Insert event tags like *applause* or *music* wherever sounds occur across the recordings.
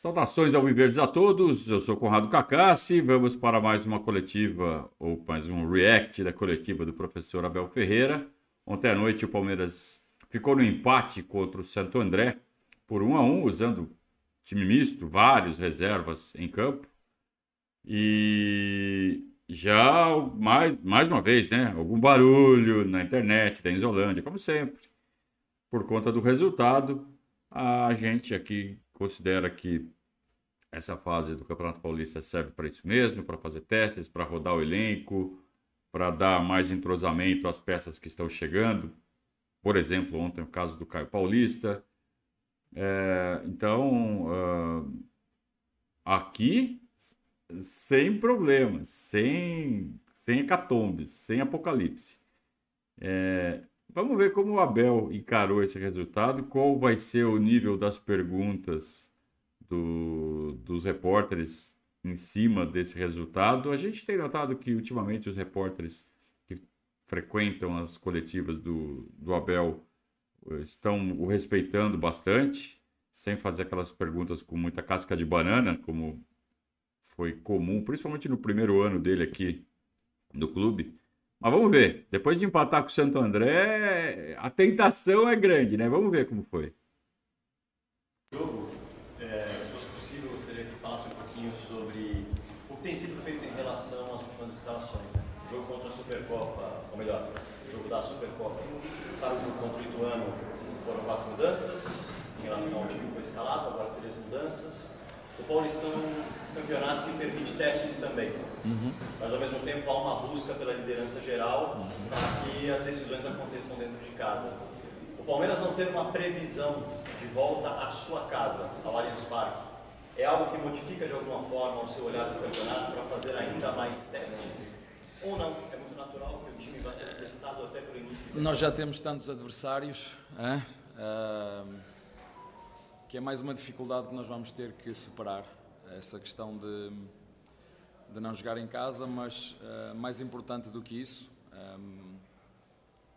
Saudações ao Viverdes a todos, eu sou Conrado Cacassi, vamos para mais uma coletiva, ou mais um react da coletiva do professor Abel Ferreira. Ontem à noite o Palmeiras ficou no empate contra o Santo André por 1 a 1 usando time misto, vários reservas em campo. E já mais, mais uma vez, né? Algum barulho na internet da Isolândia, como sempre. Por conta do resultado, a gente aqui considera que essa fase do Campeonato Paulista serve para isso mesmo, para fazer testes, para rodar o elenco, para dar mais entrosamento às peças que estão chegando. Por exemplo, ontem o caso do Caio Paulista. É, então, uh, aqui, sem problemas, sem, sem hecatombes, sem apocalipse. É, Vamos ver como o Abel encarou esse resultado, qual vai ser o nível das perguntas do, dos repórteres em cima desse resultado. A gente tem notado que ultimamente os repórteres que frequentam as coletivas do, do Abel eh, estão o respeitando bastante, sem fazer aquelas perguntas com muita casca de banana, como foi comum, principalmente no primeiro ano dele aqui no clube. Mas vamos ver. Depois de empatar com o Santo André, a tentação é grande, né? Vamos ver como foi. Jogo, é, se fosse possível, gostaria que falasse um pouquinho sobre o que tem sido feito em relação às últimas escalações. Né? O jogo contra a Supercopa, ou melhor, o jogo da Supercopa, para o jogo contra o Ituano foram quatro mudanças em relação ao time que foi escalado, agora três mudanças. O Paulistão é um campeonato que permite testes também. Uhum. Mas ao mesmo tempo há uma busca pela liderança geral uhum. para que as decisões aconteçam dentro de casa. O Palmeiras não ter uma previsão de volta à sua casa, ao Allianz Parque, é algo que modifica de alguma forma o seu olhar do campeonato para fazer ainda mais testes? Ou não? É muito natural que o time vai ser testado até por início. Nós já temos tantos adversários. Hein? Uh que é mais uma dificuldade que nós vamos ter que superar, essa questão de, de não jogar em casa, mas uh, mais importante do que isso, um, ehm,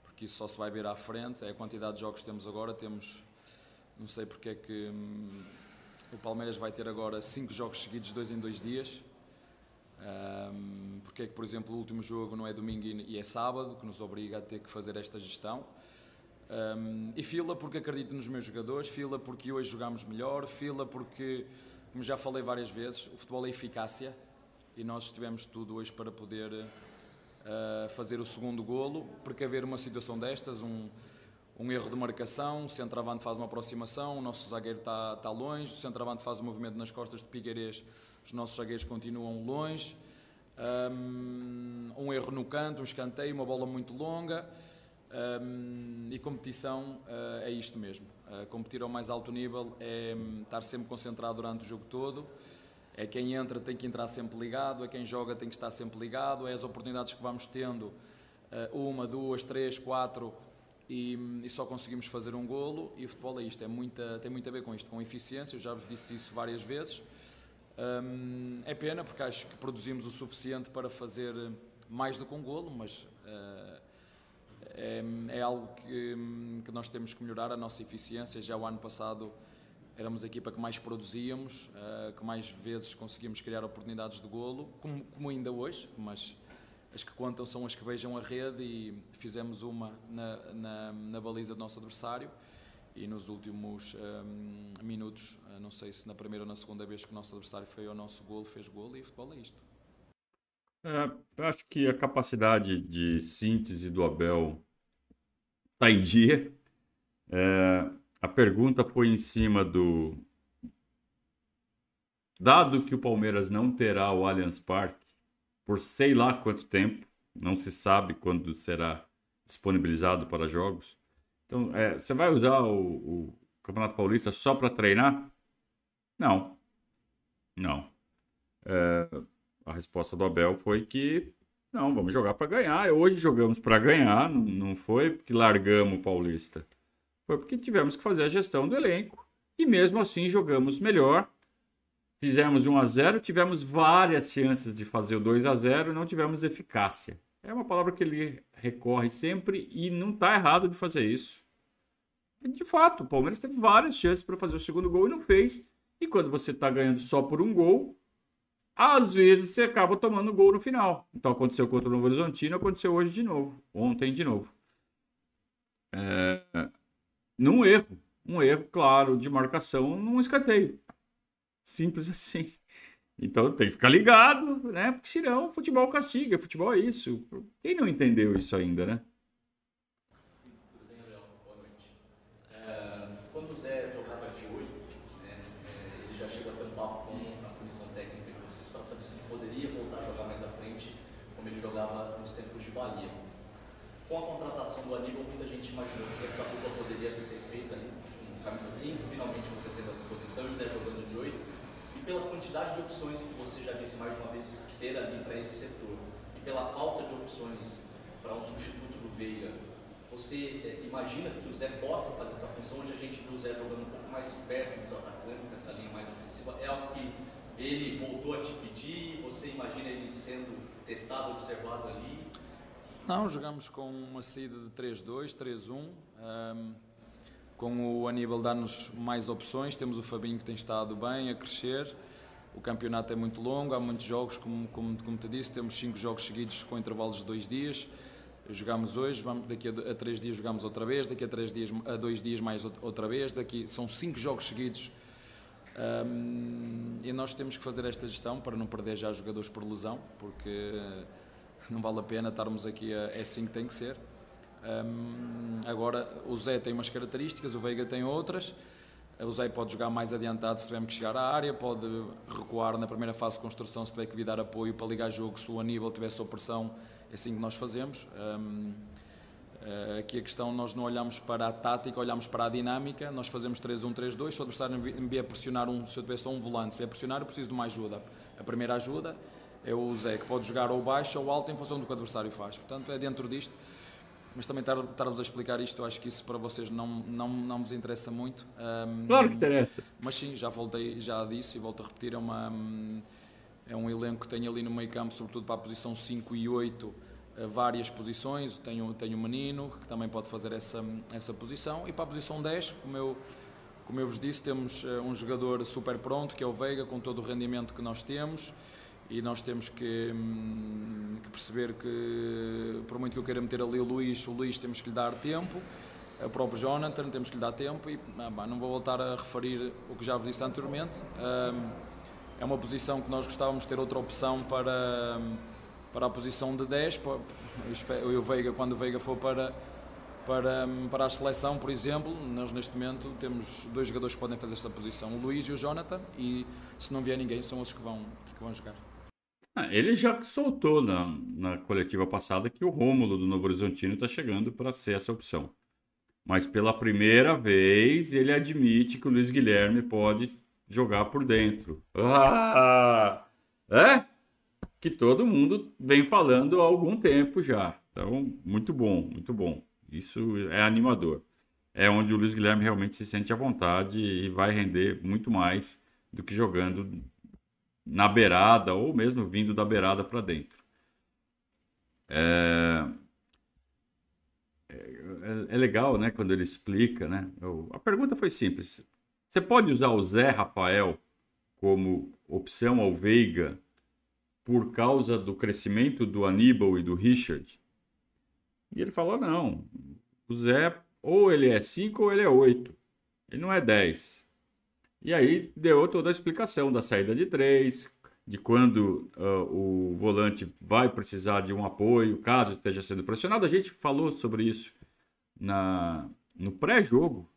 porque isso só se vai ver à frente, é a quantidade de jogos que temos agora, temos, não sei porque é que um, o Palmeiras vai ter agora cinco jogos seguidos, dois em dois dias, um, ehm, porque é que, por exemplo, o último jogo não é domingo e é sábado, que nos obriga a ter que fazer esta gestão. Um, e fila porque acredito nos meus jogadores, fila porque hoje jogamos melhor, fila porque, como já falei várias vezes, o futebol é eficácia e nós tivemos tudo hoje para poder uh, fazer o segundo golo, precaver uma situação destas, um, um erro de marcação, o centroavante faz uma aproximação, o nosso zagueiro está, está longe, o centroavante faz um movimento nas costas de Pigueires, os nossos zagueiros continuam longe, um, um erro no canto, um escanteio, uma bola muito longa, um, e competição uh, é isto mesmo. Uh, competir ao mais alto nível é um, estar sempre concentrado durante o jogo todo. É quem entra tem que entrar sempre ligado, é quem joga tem que estar sempre ligado, é as oportunidades que vamos tendo, uh, uma, duas, três, quatro, e, e, só conseguimos fazer um golo. E o futebol é isto, é muita, tem muito a ver com isto, com eficiência. Eu já vos disse isso várias vezes. Um, é pena porque acho que produzimos o suficiente para fazer mais do que um golo, mas é, é algo que, que, nós temos que melhorar a nossa eficiência. Já o ano passado éramos a equipa que mais produzíamos, uh, que mais vezes conseguimos criar oportunidades de golo, como, como, ainda hoje, mas as que contam são as que beijam a rede e fizemos uma na, na, na baliza do nosso adversário e nos últimos um, minutos, eh, não sei se na primeira ou na segunda vez que o nosso adversário foi ao nosso golo, fez golo e futebol é isto. É, eu acho que a capacidade de síntese do Abel está em dia. É, a pergunta foi em cima do. Dado que o Palmeiras não terá o Allianz Parque por sei lá quanto tempo, não se sabe quando será disponibilizado para jogos. Então, é, você vai usar o, o Campeonato Paulista só para treinar? Não. Não. É, a resposta do Abel foi que não, vamos jogar para ganhar. Hoje jogamos para ganhar, não foi porque largamos o Paulista. Foi porque tivemos que fazer a gestão do elenco e mesmo assim jogamos melhor. Fizemos 1 a 0, tivemos várias chances de fazer o 2 a 0, não tivemos eficácia. É uma palavra que ele recorre sempre e não está errado de fazer isso. De fato, o Palmeiras teve várias chances para fazer o segundo gol e não fez. E quando você está ganhando só por um gol, às vezes você acaba tomando gol no final. Então aconteceu contra o Novo Horizontino, aconteceu hoje de novo, ontem de novo. É, num erro, um erro claro de marcação num escanteio. Simples assim. Então tem que ficar ligado, né? Porque senão futebol castiga, futebol é isso. Quem não entendeu isso ainda, né? com a contratação do Aníbal, muita gente imaginou que essa dupla poderia ser feita ali, com camisa 5, finalmente você tendo à disposição, José jogando de 8, e pela quantidade de opções que você já disse mais uma vez ter ali para esse setor, e pela falta de opções para um substituto do Veiga, você é, imagina que o Zé possa fazer essa função, onde a gente viu o Zé jogando um pouco mais perto dos atacantes, nessa linha mais ofensiva, é algo que ele voltou a te pedir, você imagina ele sendo testado, observado ali, não, jogamos com uma saída de 3-2, 3-1. Um, com o Aníbal dá-nos mais opções. Temos o Fabinho que tem estado bem, a crescer. O campeonato é muito longo, há muitos jogos, como, como, como te disse. Temos cinco jogos seguidos com intervalos de dois dias. Jogamos hoje, vamos, daqui a, a três dias jogamos outra vez, daqui a três dias, a dois dias mais outra vez. Daqui são cinco jogos seguidos. Um, e nós temos que fazer esta gestão para não perder já jogadores por lesão, porque não vale a pena estarmos aqui a, é assim que tem que ser. Um, agora, o Zé tem umas características, o Veiga tem outras. O Zé pode jogar mais adiantado se tivermos que chegar à área, pode recuar na primeira fase de construção se tiver que vir dar apoio para ligar jogo se o Aníbal tiver sob pressão, é assim que nós fazemos. Um, eh, aqui a questão, nós não olhamos para a tática, olhamos para a dinâmica, nós fazemos 3-1-3-2, se o adversário me vier pressionar, um, se eu tiver só um volante, se vier pressionar, eu preciso de uma ajuda. A primeira ajuda é o Zé, que pode jogar ou baixo ou alto em função do que o adversário faz. Portanto, é dentro disto. Mas também estar-vos a explicar isto, acho que isso para vocês não, não, não vos interessa muito. Um, claro que interessa. Mas sim, já voltei, já disse e volto a repetir, é, uma, é um elenco que tem ali no meio campo, sobretudo para a posição 5 e 8, eh, várias posições. Tenho, tenho o Menino, que também pode fazer essa, essa posição. E para a posição 10, como eu, como eu vos disse, temos eh, um jogador super pronto, que é o Veiga, com todo o rendimento que nós temos e nós temos que, hum, que, perceber que, por muito que eu queira meter ali o Luís, o Luís temos que lhe dar tempo, o próprio Jonathan temos que lhe dar tempo e ah, não vou voltar a referir o que já vos disse anteriormente. Hum, é uma posição que nós gostávamos de ter outra opção para, para a posição de 10. Eu, o Veiga, quando o Veiga for para, para, para a seleção, por exemplo, nós neste momento temos dois jogadores que podem fazer esta posição, o Luís e o Jonathan, e se não vier ninguém, são esses que vão, que vão jogar. Ah, ele já soltou na, na coletiva passada que o Rômulo do Novo Horizontino está chegando para ser essa opção. Mas pela primeira vez ele admite que o Luiz Guilherme pode jogar por dentro. Ah! É? Que todo mundo vem falando há algum tempo já. Então, muito bom, muito bom. Isso é animador. É onde o Luiz Guilherme realmente se sente à vontade e vai render muito mais do que jogando na beirada ou mesmo vindo da beirada para dentro. É... É, é... legal, né, quando ele explica, né? Eu... A pergunta foi simples. Você pode usar o Zé Rafael como opção ao Veiga por causa do crescimento do Aníbal e do Richard? E ele falou: não, o Zé ou ele é 5 ou ele é 8. Ele não é 10. E aí deu toda a explicação da saída de três, de quando uh, o volante vai precisar de um apoio, caso esteja sendo pressionado. A gente falou sobre isso na, no pré-jogo,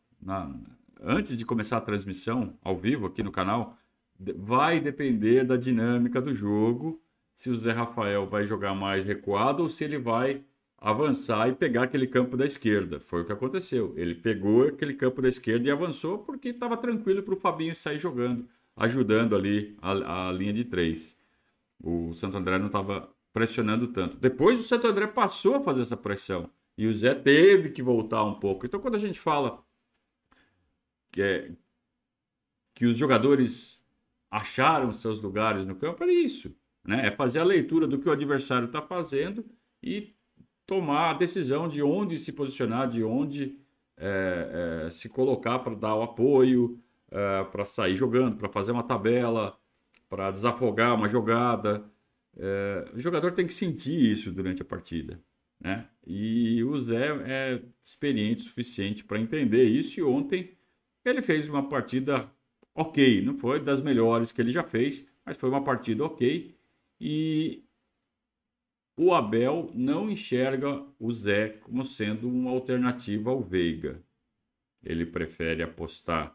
antes de começar a transmissão ao vivo aqui no canal. Vai depender da dinâmica do jogo, se o Zé Rafael vai jogar mais recuado ou se ele vai avançar e pegar aquele campo da esquerda. Foi o que aconteceu. Ele pegou aquele campo da esquerda e avançou porque estava tranquilo para o Fabinho sair jogando, ajudando ali a, a linha de três. O Santo André não estava pressionando tanto. Depois o Santo André passou a fazer essa pressão e o Zé teve que voltar um pouco. Então, quando a gente fala que, é, que os jogadores acharam seus lugares no campo, é isso. Né? É fazer a leitura do que o adversário está fazendo e tomar a decisão de onde se posicionar, de onde é, é, se colocar para dar o apoio. uh, para sair jogando, para fazer uma tabela, para desafogar uma jogada. Uh, o jogador tem que sentir isso durante a partida. Né? E o Zé é experiente o suficiente para entender isso. E ontem ele fez uma partida ok, não foi das melhores que ele já fez, mas foi uma partida ok. E o Abel não enxerga o Zé como sendo uma alternativa ao Veiga. Ele prefere apostar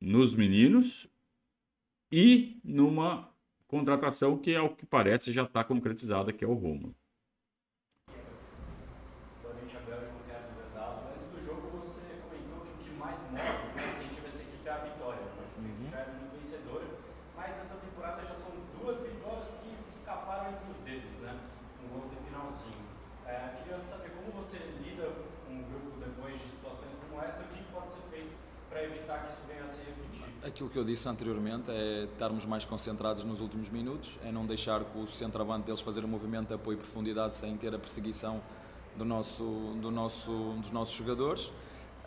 nos meninos e numa contratação que, ao que parece, já está concretizada, que é o Romulo. Aquilo que eu disse anteriormente é estarmos mais concentrados nos últimos minutos, é não deixar que o centroavante deles fazer um movimento de apoio e profundidade sem ter a perseguição do nosso, do nosso, dos nossos jogadores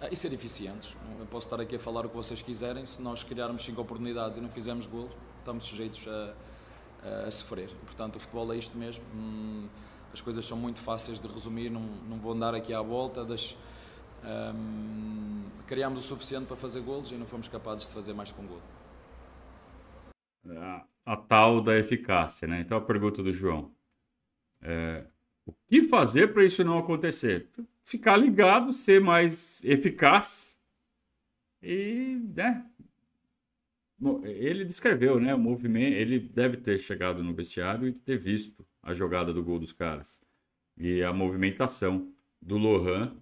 eh, e ser eficientes. Eu posso estar aqui a falar o que vocês quiserem, se nós criarmos cinco oportunidades e não fizermos gol, estamos sujeitos a, a, sofrer. Portanto, o futebol é isto mesmo. Hum, as coisas são muito fáceis de resumir, não, não vou andar aqui à volta das um, criámos o suficiente para fazer golos e não fomos capazes de fazer mais com gol. A, a tal da eficácia, né? Então a pergunta do João. É, o que fazer para isso não acontecer? Ficar ligado, ser mais eficaz e, né? Ele descreveu, né? O movimento. Ele deve ter chegado no vestiário e ter visto a jogada do gol dos caras e a movimentação do Lohan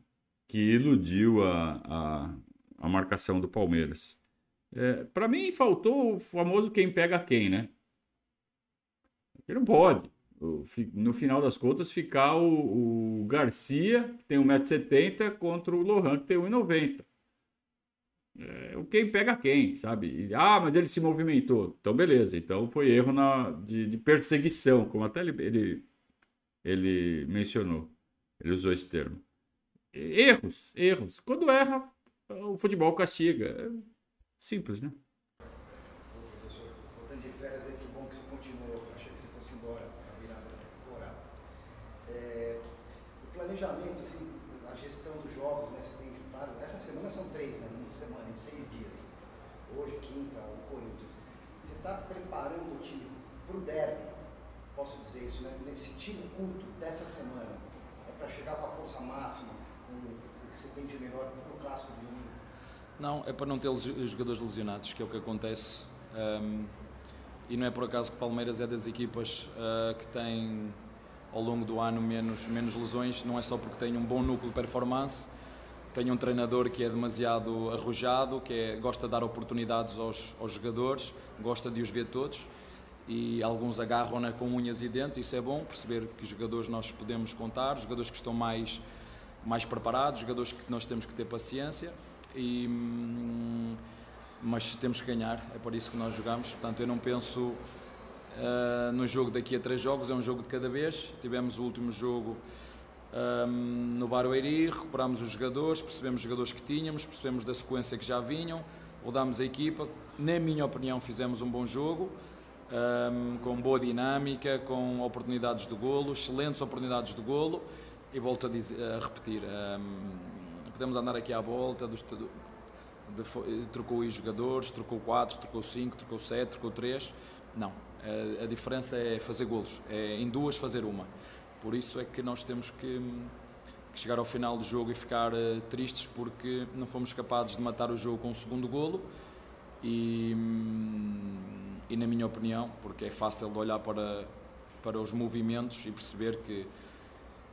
que iludiu a, a, a marcação do Palmeiras. É, para mim, faltou o famoso quem pega quem, né? Ele não pode. No final das contas, ficar o, o Garcia, que tem 1,70m, contra o Lohan, que tem 1,90m. É, o quem pega quem, sabe? ah, mas ele se movimentou. Então, beleza. Então, foi erro na, de, de perseguição, como até ele, ele, ele mencionou. Ele usou esse termo erros, erros. Quando erra, o futebol castiga. É simples, né? É, planejamento, assim, a gestão dos jogos, né? Você tem vários. Essa semana são três, né? Uma semana, em seis dias. Hoje, quinta, o Corinthians. Você está preparando o time para o derby, posso dizer isso, né? Nesse tiro curto dessa semana. É para chegar com a força máxima que tem de melhor para o clássico do? Não, é para não ter jogadores lesionados, que é o que acontece. Um, e não é por acaso que Palmeiras é das equipas uh, que tem ao longo do ano menos, menos lesões, não é só porque tem um bom núcleo de performance, tem um treinador que é demasiado arrojado, que é, gosta de dar oportunidades aos, aos jogadores, gosta de os ver todos e alguns agarram né, com unhas e dentes, isso é bom, perceber que jogadores nós podemos contar, jogadores que estão mais mais preparados, jogadores que nós temos que ter paciência, e, hum, mas temos que ganhar, é por isso que nós jogamos. Portanto, eu não penso uh, no jogo daqui a três jogos, é um jogo de cada vez. Tivemos o último jogo um, no Barueri, recuperámos os jogadores, percebemos os jogadores que tínhamos, percebemos da sequência que já vinham, rodámos a equipa. Na minha opinião, fizemos um bom jogo. Um, com boa dinâmica, com oportunidades de golo, excelentes oportunidades de golo e volto a, dizer, a repetir, um, podemos andar aqui à volta, dos, de, trocou os jogadores, trocou 4, trocou 5, trocou 7, trocou 3. Não, a, a, diferença é fazer golos, é em duas fazer uma. Por isso é que nós temos que, que chegar ao final do jogo e ficar uh, tristes porque não fomos capazes de matar o jogo com o segundo golo e, hum, e na minha opinião, porque é fácil de olhar para, para os movimentos e perceber que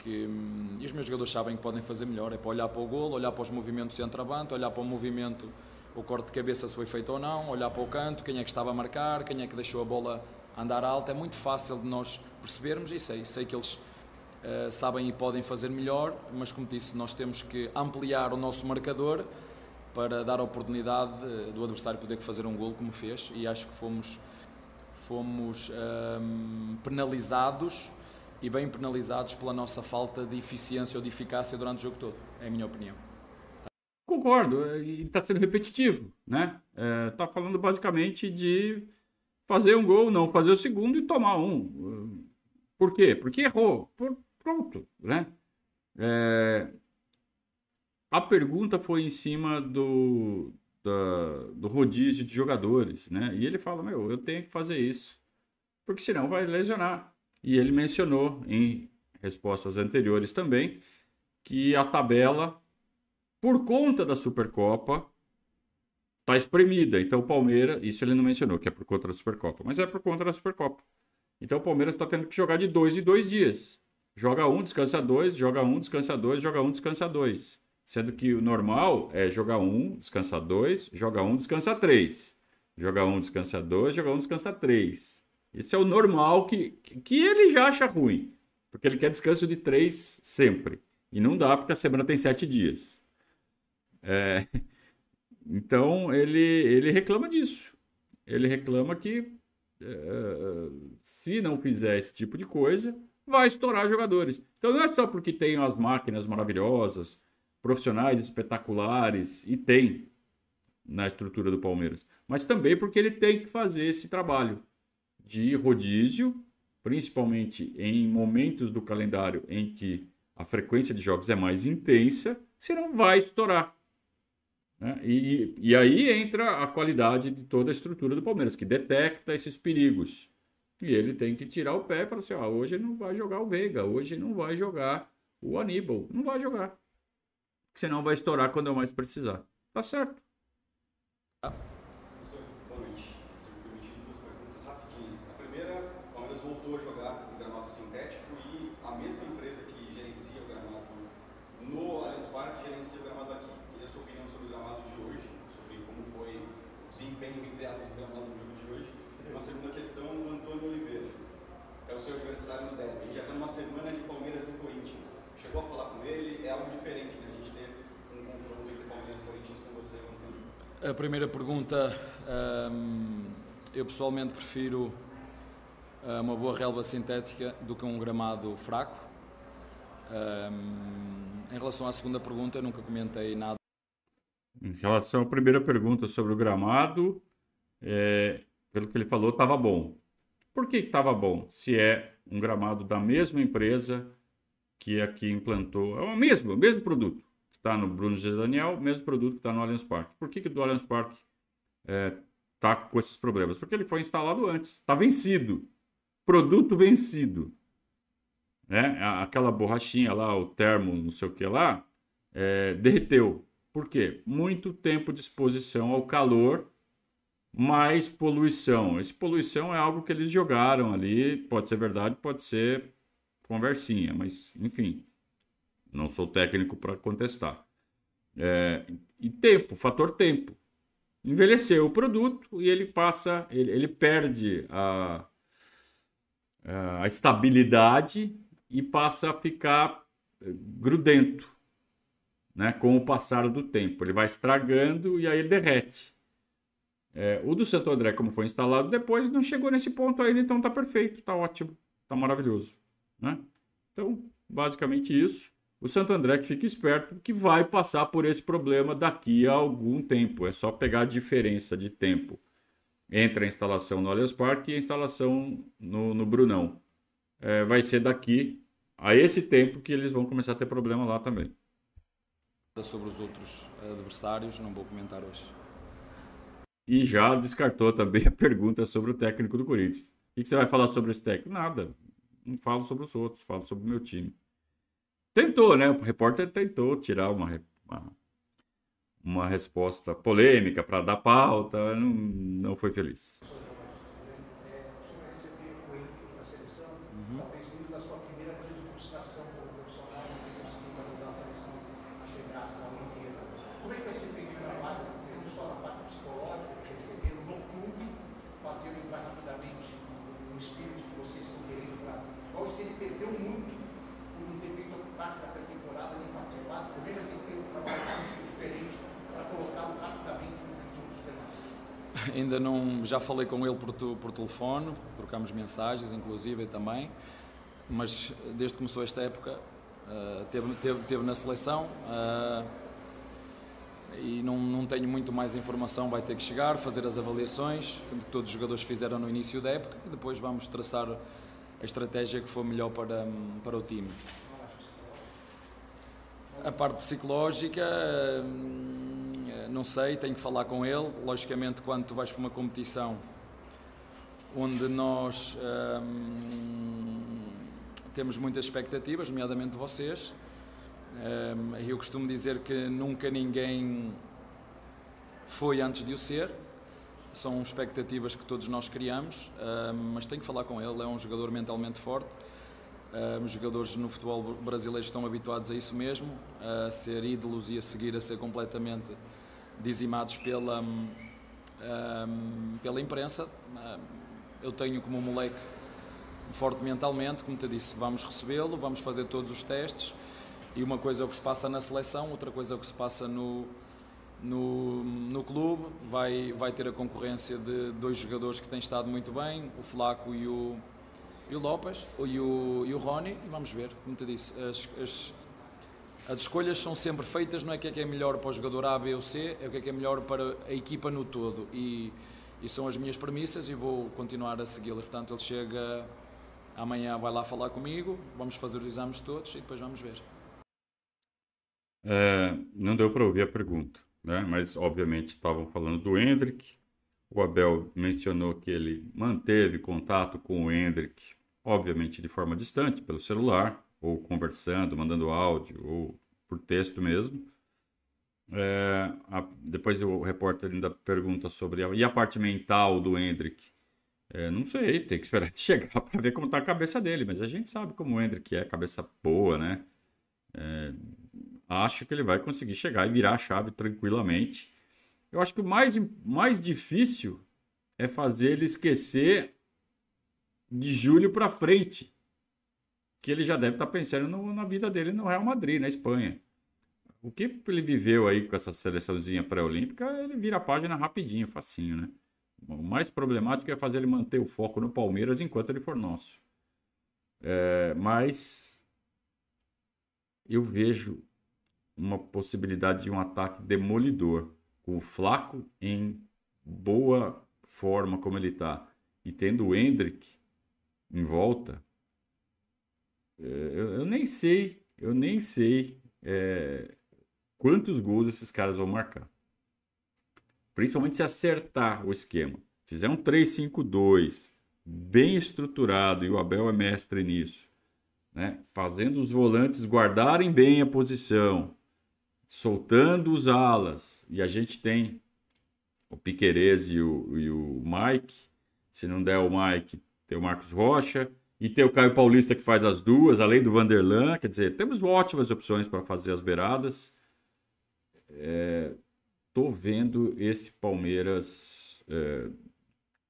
que hum, e os meus jogadores sabem que podem fazer melhor, é para olhar para o golo, olhar para os movimentos de centroavante, olhar para o movimento, o corte de cabeça se foi feito ou não, olhar para o canto, quem é que estava a marcar, quem é que deixou a bola andar alta, é muito fácil de nós percebermos e sei, sei que eles uh, sabem e podem fazer melhor, mas como disse, nós temos que ampliar o nosso marcador para dar a oportunidade do adversário poder fazer um golo como fez. E acho que fomos fomos um, penalizados e bem penalizados pela nossa falta de eficiência ou de eficácia durante o jogo todo, é a minha opinião. concordo, está sendo repetitivo, né? Está falando basicamente de fazer um gol, não fazer o segundo e tomar um. Por quê? Porque errou. Por, pronto, né? É, a pergunta foi em cima do, da, do rodízio de jogadores, né? E ele fala, meu, eu tenho que fazer isso, porque senão vai lesionar. E ele mencionou em respostas anteriores também que a tabela, por conta da Supercopa, está espremida. Então o Palmeiras, isso ele não mencionou, que é por conta da Supercopa, mas é por conta da Supercopa. Então o Palmeiras está tendo que jogar de dois em dois dias. Joga um, descansa dois, joga um, descansa dois, joga um, descansa dois. Sendo que o normal é jogar um, descansa dois, joga um, descansa três. Joga um, descansa dois, joga um, descansa três. Esse é o normal que, que ele já acha ruim. Porque ele quer descanso de três sempre. E não dá porque a semana tem sete dias. É... *laughs* Então ele, ele reclama disso. Ele reclama que é, se não fizer esse tipo de coisa, vai estourar jogadores. Então não é só porque tem as máquinas maravilhosas, profissionais espetaculares, e tem na estrutura do Palmeiras, mas também porque ele tem que fazer esse trabalho de rodízio, principalmente em momentos do calendário em que a frequência de jogos é mais intensa, senão vai estourar. Né? E, e aí entra a qualidade de toda a estrutura do Palmeiras, que detecta esses perigos. E ele tem que tirar o pé e falar assim: ó, hoje não vai jogar o Veiga, hoje não vai jogar o Aníbal, não vai jogar. Senão vai estourar quando eu mais precisar. Tá certo. Ah. Boa noite. Se me permitir, duas perguntas rapidinhas. A primeira, o Palmeiras voltou a jogar no gramado sintético e a mesma empresa que gerencia o gramado no Allianz Parque gerencia o gramado aqui. Queria a sua opinião sobre o gramado de hoje, sobre como foi o desempenho, entre aspas, do gramado no jogo de hoje. E uma segunda questão, Oliveira. É o seu adversário no derby. A gente já está numa semana de Palmeiras e Corinthians. Chegou a falar com ele? É algo diferente, né? A gente ter um confronto entre Palmeiras e Corinthians com você, Antônio. A primeira pergunta, hum, eu pessoalmente prefiro uh, uma boa relva sintética do que um gramado fraco. Hum, em relação à segunda pergunta, eu nunca comentei nada. Em relação à primeira pergunta sobre o gramado, é, pelo que ele falou, estava bom. Por que estava bom? Se é um gramado da mesma empresa que aqui implantou, é o mesmo, o mesmo produto que está no Bruno G. Daniel, o mesmo produto que está no Allianz Parque. Por que, que do Allianz Parque está é, com esses problemas? Porque ele foi instalado antes, está vencido. Produto vencido. Né? Aquela borrachinha lá, o termo, não sei o que lá, é, derreteu. Por quê? Muito tempo de exposição ao calor, mais poluição. Essa poluição é algo que eles jogaram ali, pode ser verdade, pode ser conversinha, mas enfim, não sou técnico para contestar. É, e tempo, fator tempo. Envelheceu o produto e ele passa, ele, ele perde a, a estabilidade e passa a ficar eh, grudento, né, com o passar do tempo. Ele vai estragando e aí ele derrete. É, o do Santo André, como foi instalado depois, não chegou nesse ponto ainda, então tá perfeito, tá ótimo, tá maravilhoso. Né? Então, basicamente isso. O Santo André que fica esperto que vai passar por esse problema daqui a algum tempo. É só pegar a diferença de tempo entre a instalação no Allianz Parque e a instalação no, no Brunão. É, vai ser daqui a esse tempo que eles vão começar a ter problema lá também. Sobre os outros adversários, não vou comentar hoje. E já descartou também a pergunta sobre o técnico do Corinthians. O que você vai falar sobre esse técnico? Nada não falo sobre os outros, falo sobre o meu time. Tentou, né? O repórter tentou tirar uma, uma, uma resposta polêmica para dar pauta, não, não foi feliz. *laughs* ainda não. Já falei com ele por, por telefone, trocamos mensagens, inclusive também, mas desde que começou esta época, uh, teve, teve, teve, na seleção. Uh, e não, não tenho muito mais informação, vai ter que chegar, fazer as avaliações que todos os jogadores fizeram no início da época e depois vamos traçar a estratégia que for melhor para, para o time. A parte psicológica, hum, não sei, tenho que falar com ele. Logicamente, quando tu vais para uma competição onde nós hum, temos muitas expectativas, nomeadamente vocês, hum, eu costumo dizer que nunca ninguém foi antes de o ser. São expectativas que todos nós criamos, mas tenho que falar com ele. É um jogador mentalmente forte Uh, os jogadores no futebol brasileiro estão habituados a isso mesmo, a ser ídolos e a seguir a ser completamente dizimados pela, um, pela imprensa. Uh, eu tenho como moleque forte mentalmente, como te disse, vamos recebê-lo, vamos fazer todos os testes e uma coisa é o que se passa na seleção, outra coisa é o que se passa no, no, no clube. Vai, vai ter a concorrência de dois jogadores que têm estado muito bem, o Flaco e o e o Lopes e o, e o Rony, e vamos ver, como te disse, as, as, as escolhas são sempre feitas, não é que é que é melhor para o jogador A, B ou C, é o que é que é melhor para a equipa no todo. E, e são as minhas premissas e vou continuar a segui-las. Portanto, ele chega amanhã, vai lá falar comigo, vamos fazer os exames todos e depois vamos ver. É, não deu para ouvir a pergunta, né? mas obviamente estavam falando do Hendrick. O Abel mencionou que ele manteve contato com o Hendrick obviamente de forma distante, pelo celular, ou conversando, mandando áudio, ou por texto mesmo. É, a, depois o repórter ainda pergunta sobre a, e a parte mental do Hendrick. É, não sei, tem que esperar *laughs* chegar para ver como está a cabeça dele, mas a gente sabe como o Hendrick é, cabeça boa, né? É, acho que ele vai conseguir chegar e virar a chave tranquilamente. Eu acho que o mais, mais difícil é fazer ele esquecer de julho para frente, que ele já deve estar pensando no, na vida dele no Real Madrid, na Espanha. O que ele viveu aí com essa seleçãozinha pré-olímpica, ele vira a página rapidinho, facinho, né? O mais problemático é fazer ele manter o foco no Palmeiras enquanto ele for nosso. É, mas eu vejo uma possibilidade de um ataque demolidor com o Flaco em boa forma como ele está e tendo o Hendrick em volta, nem sei, eu nem sei é, quantos gols esses caras vão marcar. Principalmente se acertar o esquema. Fizer um 3-5-2 bem estruturado e o Abel é mestre nisso, né? fazendo os volantes guardarem bem a posição, soltando os alas, e a gente tem o Piquerez e o, e o Mike. Se não der o Mike, tem o Marcos Rocha e tem o Caio Paulista que faz as duas, além do Vanderlan. Quer dizer, temos ótimas opções para fazer as beiradas. É, tô vendo esse Palmeiras é,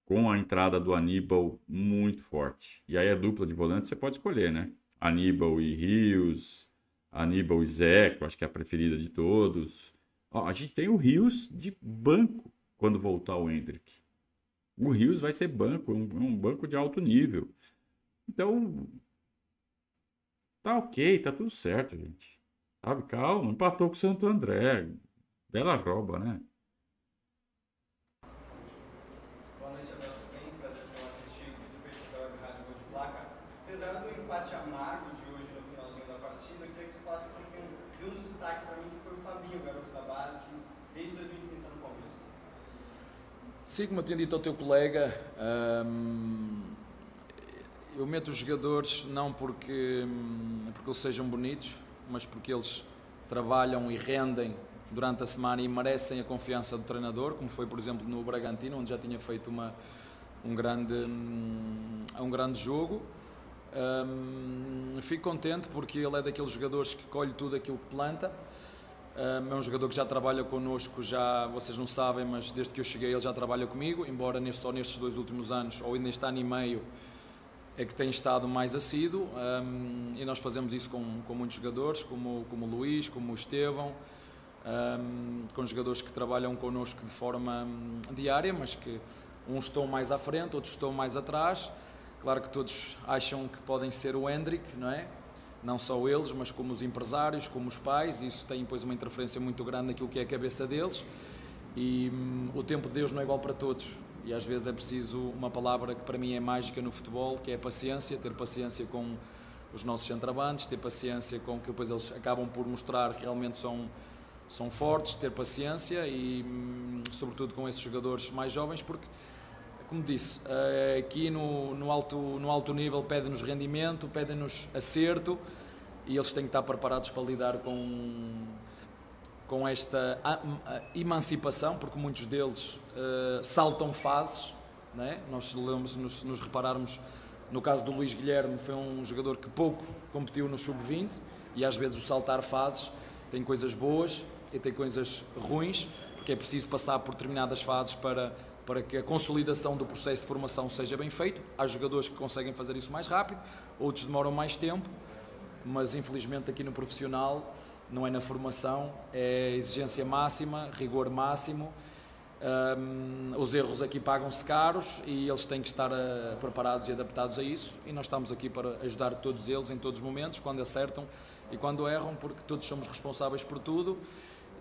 com a entrada do Aníbal muito forte. E aí a dupla de volante você pode escolher, né? Aníbal e Rios, Aníbal e Zé, que eu acho que é a preferida de todos. Ó, a gente tem o Rios de banco quando voltar o Hendrick. O Rios vai ser banco, um, um banco de alto nível. Então, tá ok, tá tudo certo, gente. Sabe, calma, empatou com o Santo André. Bela rouba, né? Boa noite, Abel. Bem, prazer falar contigo. Vitor Peixe, Rádio Gol de Placa. Apesar do empate amargo de hoje no finalzinho da partida, eu queria que você falasse um pouquinho de um dos destaques para mim, que foi o Fabinho, garoto da base, que desde 2015 está no Palmeiras. Sim, como eu tinha dito ao teu colega, hum, eu meto os jogadores não porque, hum, porque eles sejam bonitos, mas porque eles trabalham e rendem durante a semana e merecem a confiança do treinador, como foi, por exemplo, no Bragantino, onde já tinha feito uma, um, grande, hum, um grande jogo. fico contente porque ele é daqueles jogadores que colhe tudo aquilo que planta é um jogador que já trabalha connosco, já vocês não sabem, mas desde que eu cheguei ele já trabalha comigo, embora neste, só nestes dois últimos anos, ou neste ano e meio, é que tem estado mais assíduo. Um, e nós fazemos isso com, com muitos jogadores, como, como o Luís, como o Estevão, um, com jogadores que trabalham connosco de forma um, diária, mas que uns estão mais à frente, outros estão mais atrás. Claro que todos acham que podem ser o Hendrick, não é? não só eles, mas como os empresários, como os pais, isso tem depois uma interferência muito grande naquilo que é a cabeça deles. E hum, o tempo de Deus não é igual para todos. E às vezes é preciso uma palavra que para mim é mágica no futebol, que é paciência, ter paciência com os nossos centravantes, ter paciência com que depois eles acabam por mostrar que realmente são, são fortes, ter paciência e, hum, sobretudo, com esses jogadores mais jovens, porque, como disse, eh, aqui no, no, alto, no alto nível pedem-nos rendimento, pedem-nos acerto e eles têm que estar preparados para lidar com, com esta emancipação, porque muitos deles uh, saltam fases. Né? Nós, se nos, nos repararmos no caso do Luís Guilherme, foi um jogador que pouco competiu no sub-20 e às vezes o saltar fases tem coisas boas e tem coisas ruins, porque é preciso passar por determinadas fases para, para que a consolidação do processo de formação seja bem feito. Há jogadores que conseguem fazer isso mais rápido, outros demoram mais tempo, mas infelizmente aqui no profissional não é na formação, é exigência máxima, rigor máximo um, os erros aqui pagam-se caros e eles têm que estar uh, preparados e adaptados a isso. E nós estamos aqui para ajudar todos eles em todos os momentos, quando acertam e quando erram, porque todos somos responsáveis por tudo.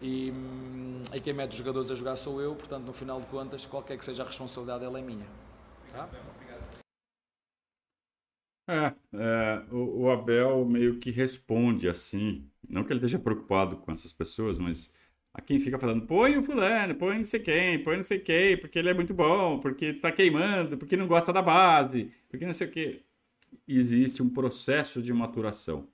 E, um, e quem mete os jogadores a jogar sou eu, portanto, no final de contas, qualquer que seja a responsabilidade, ela é minha. Tá? É, é o, o Abel meio que responde assim, não que ele esteja preocupado com essas pessoas, mas a quem fica falando, põe o fulano, põe não sei quem, põe não sei quem, porque ele é muito bom, porque tá queimando, porque não gosta da base, porque não sei o quê. Existe um processo de maturação.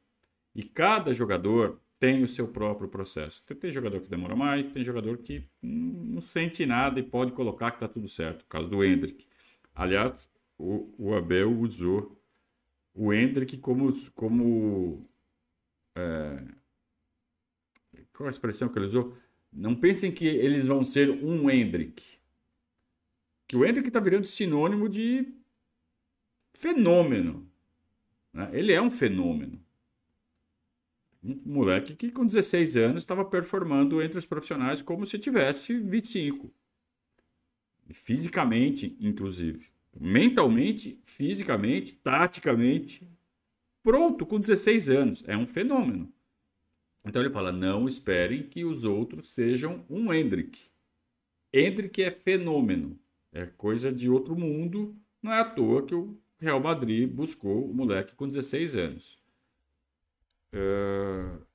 E cada jogador tem o seu próprio processo. Tem jogador que demora mais, tem jogador que não sente nada e pode colocar que tá tudo certo. O caso do Hendrick. Aliás, o, o Abel usou o Hendrick como, como é, qual a expressão que ele usou? Não pensem que eles vão ser um Hendrick. Que o Hendrick está virando sinônimo de fenômeno. Né? Ele é um fenômeno. Um moleque que com 16 anos estava performando entre os profissionais como se tivesse 25. Fisicamente, inclusive. Mentalmente, fisicamente, taticamente. Pronto, com 16 anos. É um fenômeno. Então ele fala: não esperem que os outros sejam um Hendrick. Hendrick é fenômeno, é coisa de outro mundo. Não é à toa que o Real Madrid buscou o moleque com 16 anos. Uh,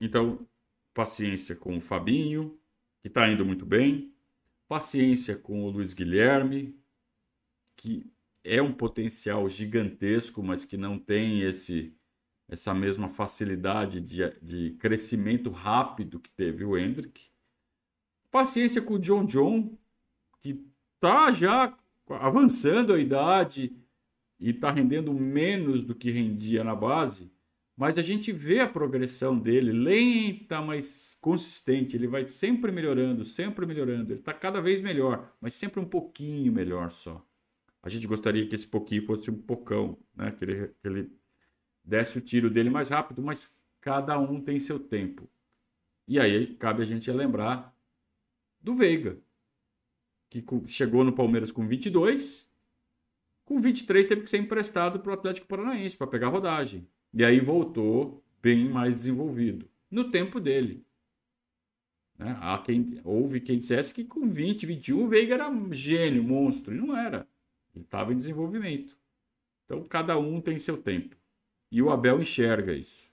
então, paciência com o Fabinho, que está indo muito bem. Paciência com o Luiz Guilherme, que é um potencial gigantesco, mas que não tem esse essa mesma facilidade de, de crescimento rápido que teve o Hendrick. Paciência com o John John, que tá já avançando a idade e está rendendo menos do que rendia na base, mas a gente vê a progressão dele lenta, mas consistente. Ele vai sempre melhorando, sempre melhorando. Ele está cada vez melhor, mas sempre um pouquinho melhor só. A gente gostaria que esse pouquinho fosse um pocão, né? que, ele, que ele desce o tiro dele mais rápido, mas cada um tem seu tempo. E aí cabe a gente lembrar do Veiga, que chegou no Palmeiras com 22, com 23 teve que ser emprestado para o Atlético Paranaense para pegar rodagem. E aí voltou bem mais desenvolvido, no tempo dele. Né? Há quem, houve quem dissesse que com 20, 21 o Veiga era gênio, monstro, e não era. Ele estava em desenvolvimento. Então cada um tem seu tempo. E o Abel enxerga isso.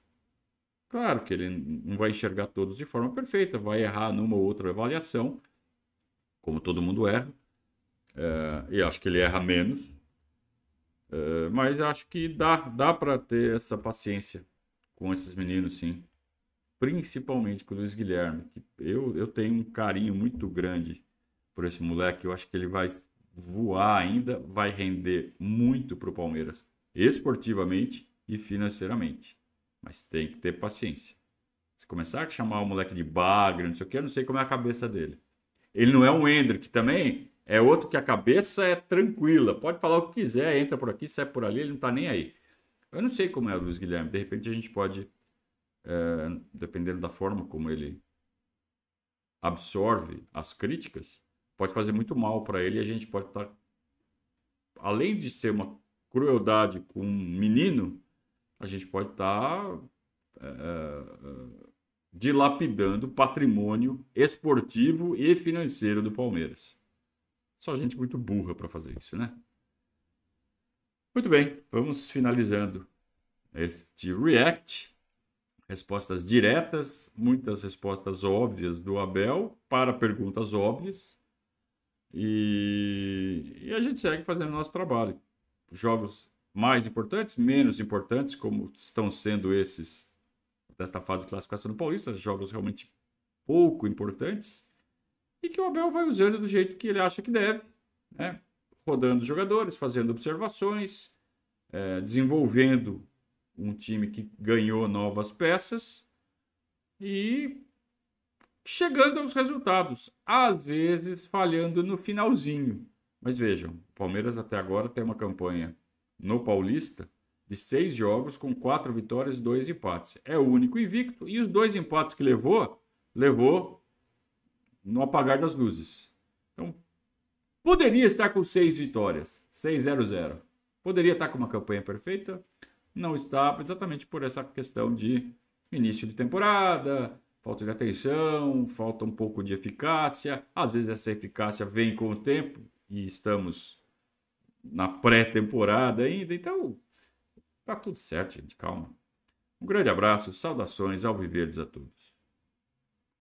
Claro que ele não vai enxergar todos de forma perfeita, vai errar numa ou outra avaliação, como todo mundo erra. É, e acho que ele erra menos. É, mas acho que dá, dá para ter essa paciência com esses meninos, sim. Principalmente com o Luiz Guilherme, que eu, eu tenho um carinho muito grande por esse moleque. Eu acho que ele vai voar ainda, vai render muito para o Palmeiras, esportivamente e financeiramente. Mas tem que ter paciência. Se começar a chamar o moleque de bagre, não sei o que, eu não sei como é a cabeça dele. Ele não é um Hendrick também, é outro que a cabeça é tranquila. Pode falar o que quiser, entra por aqui, sai por ali, ele não tá nem aí. Eu não sei como é o Luiz Guilherme. De repente a gente pode, é, dependendo da forma como ele absorve as críticas, pode fazer muito mal para ele e a gente pode estar, tá, além de ser uma crueldade com um menino, a gente pode estar tá, é, é, dilapidando o patrimônio esportivo e financeiro do Palmeiras. Só gente muito burra para fazer isso, né? Muito bem, vamos finalizando este react. Respostas diretas, muitas respostas óbvias do Abel para perguntas óbvias. E, e a gente segue fazendo nosso trabalho. Jogos mais importantes, menos importantes, como estão sendo esses desta fase de classificação do Paulista, jogos realmente pouco importantes, e que o Abel vai usando do jeito que ele acha que deve, né? rodando jogadores, fazendo observações, é, desenvolvendo um time que ganhou novas peças e chegando aos resultados, às vezes falhando no finalzinho. Mas vejam, o Palmeiras até agora tem uma campanha no Paulista de seis jogos com quatro vitórias e dois empates. É o único invicto e os dois empates que levou, levou no apagar das luzes. Então, poderia estar com seis vitórias, 6-0-0. Poderia estar com uma campanha perfeita, não está, exatamente por essa questão de início de temporada, falta de atenção, falta um pouco de eficácia. Às vezes essa eficácia vem com o tempo e estamos na pré-temporada ainda, então tá tudo certo, gente, calma. Um grande abraço, saudações ao Viverdes a todos.